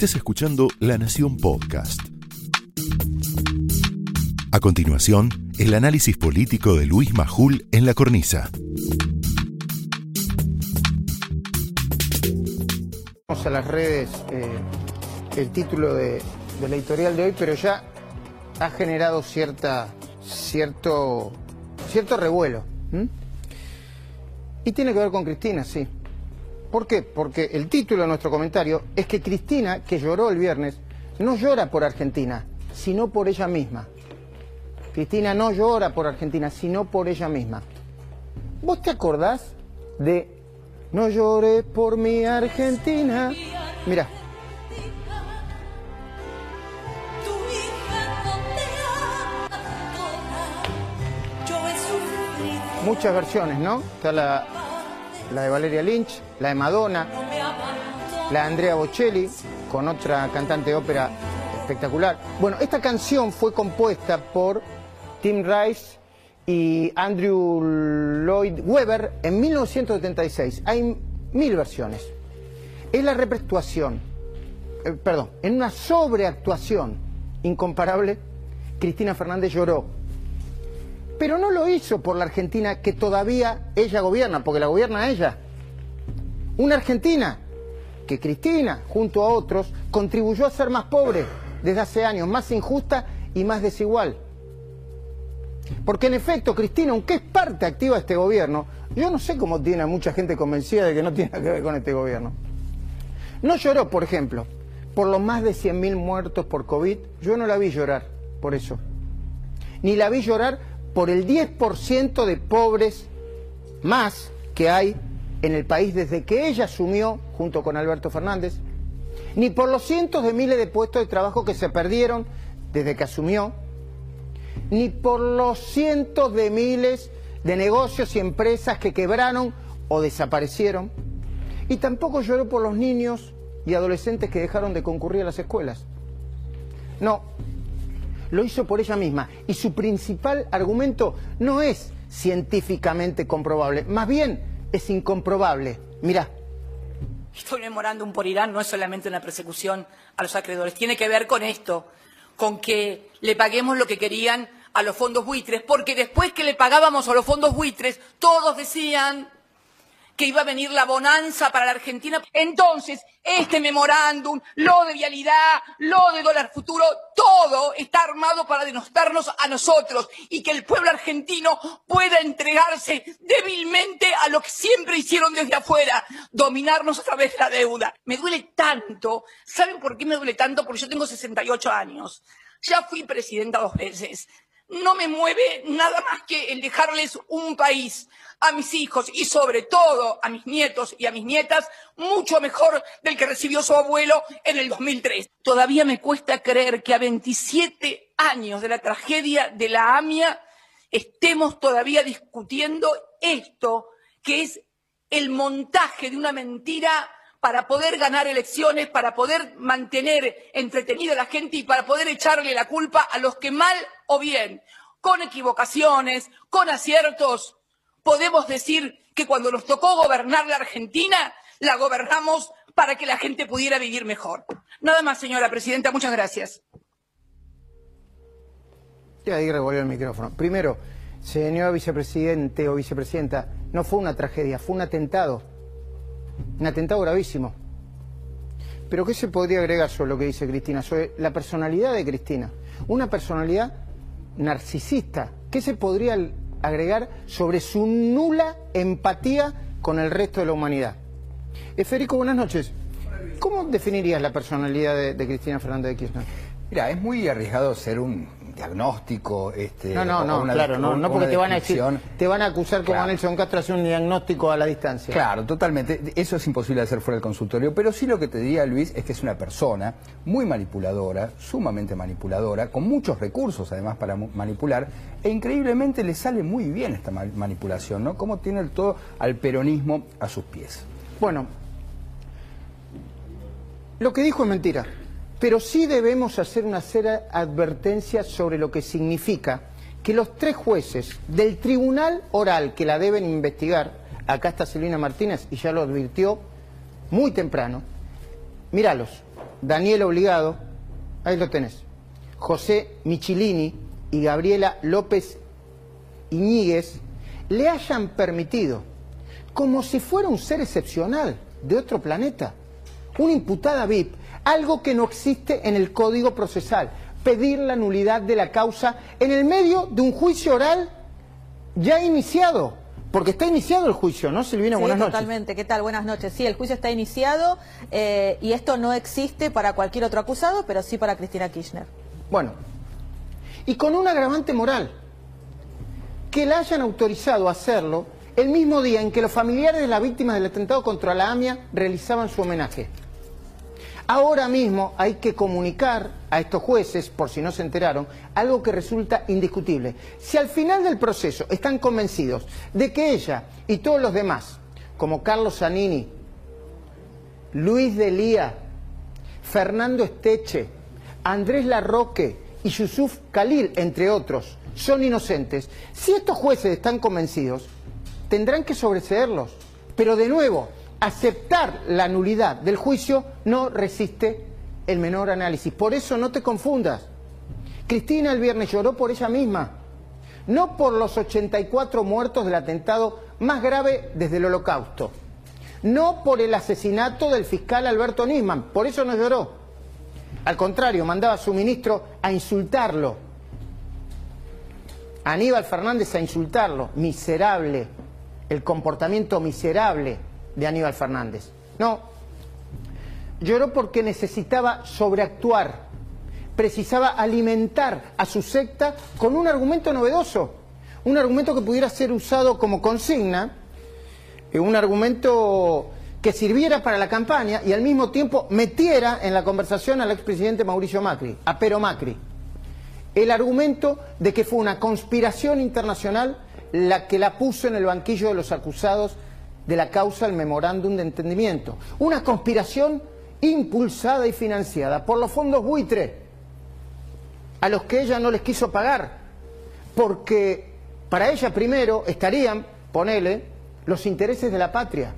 Estás escuchando La Nación Podcast. A continuación, el análisis político de Luis Majul en la cornisa. Vamos a las redes eh, el título de, la editorial de hoy, pero ya ha generado cierta, cierto, cierto revuelo. Y tiene que ver con Cristina, sí. ¿Por qué? Porque el título de nuestro comentario es que Cristina, que lloró el viernes, no llora por Argentina, sino por ella misma. Cristina no llora por Argentina, sino por ella misma. ¿Vos te acordás de No lloré por mi Argentina? Mira, muchas versiones, ¿no? Está la, la de Valeria Lynch, la de Madonna, la de Andrea Bocelli, con otra cantante de ópera espectacular. Bueno, esta canción fue compuesta por Tim Rice y Andrew Lloyd Webber en 1976. Hay mil versiones. Es la representación, eh, perdón, en una sobreactuación incomparable, Cristina Fernández lloró. Pero no lo hizo por la Argentina que todavía ella gobierna, porque la gobierna ella. Una Argentina que Cristina, junto a otros, contribuyó a ser más pobre desde hace años, más injusta y más desigual. Porque en efecto, Cristina, aunque es parte activa de este gobierno, yo no sé cómo tiene a mucha gente convencida de que no tiene nada que ver con este gobierno. No lloró, por ejemplo, por los más de 100.000 muertos por COVID. Yo no la vi llorar por eso. Ni la vi llorar por el 10% de pobres más que hay en el país desde que ella asumió, junto con Alberto Fernández, ni por los cientos de miles de puestos de trabajo que se perdieron desde que asumió, ni por los cientos de miles de negocios y empresas que quebraron o desaparecieron, y tampoco lloró por los niños y adolescentes que dejaron de concurrir a las escuelas. No, lo hizo por ella misma, y su principal argumento no es científicamente comprobable, más bien es incomprobable. Mirá, Estoy memorándum por Irán no es solamente una persecución a los acreedores, tiene que ver con esto, con que le paguemos lo que querían a los fondos buitres, porque después que le pagábamos a los fondos buitres, todos decían que iba a venir la bonanza para la Argentina. Entonces, este memorándum, lo de vialidad, lo de dólar futuro, todo está armado para denostarnos a nosotros y que el pueblo argentino pueda entregarse débilmente a lo que siempre hicieron desde afuera, dominarnos a través de la deuda. Me duele tanto. ¿Saben por qué me duele tanto? Porque yo tengo 68 años. Ya fui presidenta dos veces. No me mueve nada más que el dejarles un país a mis hijos y sobre todo a mis nietos y a mis nietas mucho mejor del que recibió su abuelo en el 2003. Todavía me cuesta creer que a 27 años de la tragedia de la AMIA estemos todavía discutiendo esto, que es el montaje de una mentira para poder ganar elecciones, para poder mantener entretenida a la gente y para poder echarle la culpa a los que mal o bien, con equivocaciones, con aciertos, podemos decir que cuando nos tocó gobernar la Argentina, la gobernamos para que la gente pudiera vivir mejor. Nada más, señora presidenta, muchas gracias. y ahí revolvió el micrófono. Primero, señor vicepresidente o vicepresidenta, no fue una tragedia, fue un atentado. Un atentado gravísimo. Pero ¿qué se podría agregar sobre lo que dice Cristina? Sobre la personalidad de Cristina. Una personalidad narcisista. ¿Qué se podría agregar sobre su nula empatía con el resto de la humanidad? Eh, Federico, buenas noches. ¿Cómo definirías la personalidad de, de Cristina Fernández de Kirchner? Mira, es muy arriesgado ser un diagnóstico. Este, No, no, no, claro, no, no porque te van a decir, te van a acusar como Claro. Nelson Castro hacer un diagnóstico a la distancia. Claro, totalmente. Eso es imposible de hacer fuera del consultorio. Pero sí lo que te diría, Luis, es que es una persona muy manipuladora, sumamente manipuladora, con muchos recursos además para manipular, e increíblemente le sale muy bien esta ma- manipulación, ¿no? Cómo tiene el todo al peronismo a sus pies. Bueno, lo que dijo es mentira, pero sí debemos hacer una seria advertencia sobre lo que significa que los tres jueces del tribunal oral que la deben investigar, acá está Silvina Martínez y ya lo advirtió muy temprano, míralos, Daniel Obligado, ahí lo tenés, José Michilini y Gabriela López Iñiguez le hayan permitido, como si fuera un ser excepcional de otro planeta, una imputada VIP, algo que no existe en el Código Procesal, pedir la nulidad de la causa en el medio de un juicio oral ya iniciado. Porque está iniciado el juicio, ¿no, Silvina? Sí, Buenas noches. totalmente. ¿Qué tal? Buenas noches. Sí, el juicio está iniciado eh, y esto no existe para cualquier otro acusado, pero sí para Cristina Kirchner. Bueno, y con un agravante moral, que la hayan autorizado a hacerlo el mismo día en que los familiares de las víctimas del atentado contra la AMIA realizaban su homenaje. Ahora mismo hay que comunicar a estos jueces, por si no se enteraron, algo que resulta indiscutible. Si al final del proceso están convencidos de que ella y todos los demás, como Carlos Zanini, Luis Delía, Fernando Esteche, Andrés Larroque y Yusuf Khalil, entre otros, son inocentes, si estos jueces están convencidos, tendrán que sobreseerlos. Pero de nuevo, aceptar la nulidad del juicio no resiste el menor análisis. Por eso no te confundas. Cristina el viernes lloró por ella misma, no por los 84 muertos del atentado más grave desde el holocausto, no por el asesinato del fiscal Alberto Nisman, por eso no lloró. Al contrario, mandaba a su ministro a insultarlo, Aníbal Fernández a insultarlo, miserable, el comportamiento miserable de Aníbal Fernández. No, lloró porque necesitaba sobreactuar, precisaba alimentar a su secta con un argumento novedoso, un argumento que pudiera ser usado como consigna, eh, un argumento que sirviera para la campaña y al mismo tiempo metiera en la conversación al expresidente Mauricio Macri, a Pero Macri. El argumento de que fue una conspiración internacional la que la puso en el banquillo de los acusados de la causa del memorándum de entendimiento. Una conspiración impulsada y financiada por los fondos buitre, a los que ella no les quiso pagar, porque para ella primero estarían, ponele, los intereses de la patria.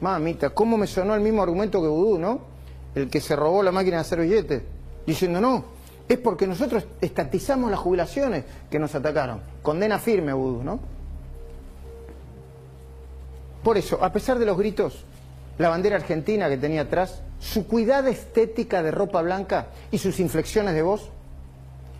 Mamita, ¿cómo me sonó el mismo argumento que Vudú, no? El que se robó la máquina de hacer billetes, diciendo no, es porque nosotros estatizamos las jubilaciones que nos atacaron. Condena firme Vudú, ¿no? Por eso, a pesar de los gritos, la bandera argentina que tenía atrás, su cuidada estética de ropa blanca y sus inflexiones de voz,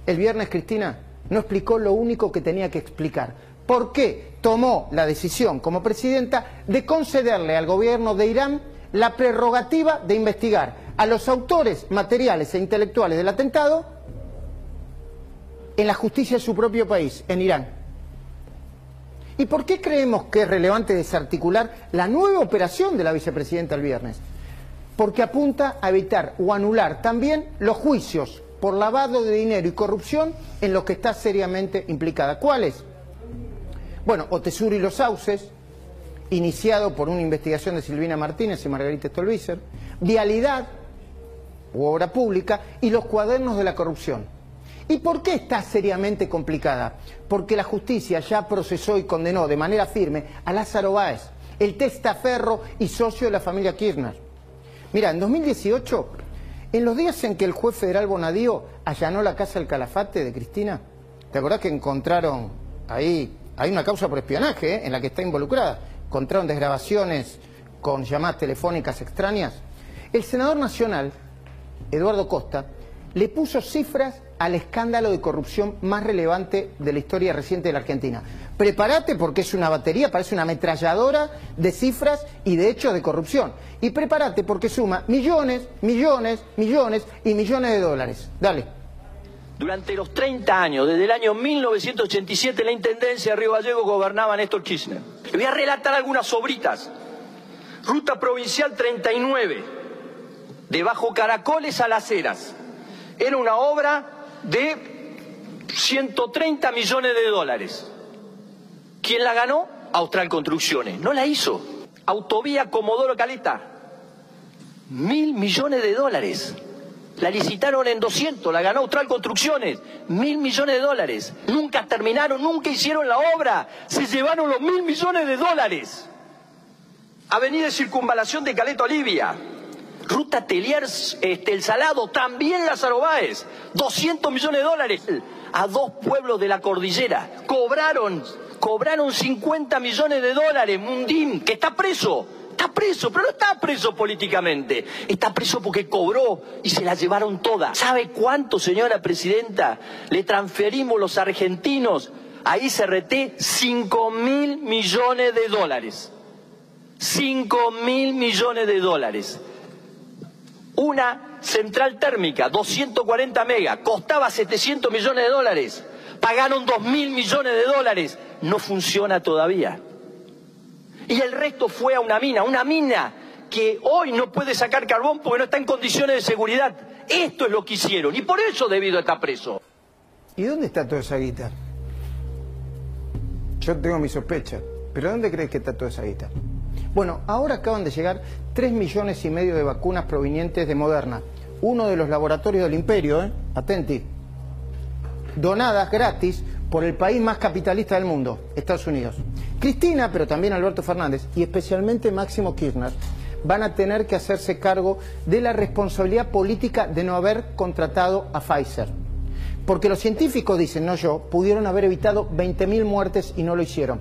el viernes Cristina no explicó lo único que tenía que explicar. ¿Por qué tomó la decisión como presidenta de concederle al gobierno de Irán la prerrogativa de investigar a los autores materiales e intelectuales del atentado en la justicia de su propio país, en Irán? ¿Y por qué creemos que es relevante desarticular la nueva operación de la vicepresidenta el viernes? Porque apunta a evitar o anular también los juicios por lavado de dinero y corrupción en los que está seriamente implicada. ¿Cuáles? Bueno, Otesur y los Sauces, iniciado por una investigación de Silvina Martínez y Margarita Stolbizer, Vialidad u Obra Pública y los cuadernos de la corrupción. ¿Y por qué está seriamente complicada? Porque la justicia ya procesó y condenó de manera firme a Lázaro Báez, el testaferro y socio de la familia Kirchner. Mira, en 2018, en los días en que el juez federal Bonadío allanó la casa del Calafate de Cristina, ¿te acordás que encontraron ahí, hay una causa por espionaje ¿eh? en la que está involucrada? Encontraron desgrabaciones con llamadas telefónicas extrañas. El senador nacional, Eduardo Costa, le puso cifras al escándalo de corrupción más relevante de la historia reciente de la Argentina. Prepárate porque es una batería, parece una ametralladora de cifras y de hechos de corrupción. Y prepárate porque suma millones, millones, millones y millones de dólares. Dale. Durante los 30 años, desde el año 1987, la Intendencia de Río Gallegos gobernaba Néstor Kirchner. Le voy a relatar algunas sobritas. Ruta Provincial 39, de Bajo Caracoles a Las Heras. Era una obra de 130 millones de dólares. ¿Quién la ganó? Austral Construcciones. No la hizo. Autovía Comodoro Caleta. Mil millones de dólares. La licitaron en 200, la ganó Austral Construcciones. Mil millones de dólares. Nunca terminaron, nunca hicieron la obra. Se llevaron los mil millones de dólares. Avenida Circunvalación de Caleta Olivia. Ruta Teliers, este, El Salado, también Lázaro Báez. 200 millones de dólares a dos pueblos de la cordillera. Cobraron, cobraron 50 millones de dólares. Mundim, que está preso. Está preso, pero no está preso políticamente. Está preso porque cobró y se la llevaron toda. ¿Sabe cuánto, señora presidenta, le transferimos los argentinos a ICRT? 5 mil millones de dólares. 5 mil millones de dólares. Una central térmica, 240 megas, costaba 700 millones de dólares. Pagaron 2 mil millones de dólares. No funciona todavía. Y el resto fue a una mina, una mina que hoy no puede sacar carbón porque no está en condiciones de seguridad. Esto es lo que hicieron y por eso debido está preso. ¿Y dónde está toda esa guita? Yo tengo mi sospecha, pero ¿dónde crees que está toda esa guita? Bueno, ahora acaban de llegar 3 millones y medio de vacunas provenientes de Moderna, uno de los laboratorios del imperio, ¿eh? Atenti. Donadas gratis por el país más capitalista del mundo, Estados Unidos. Cristina, pero también Alberto Fernández y especialmente Máximo Kirchner van a tener que hacerse cargo de la responsabilidad política de no haber contratado a Pfizer. Porque los científicos, dicen, no yo, pudieron haber evitado 20.000 muertes y no lo hicieron.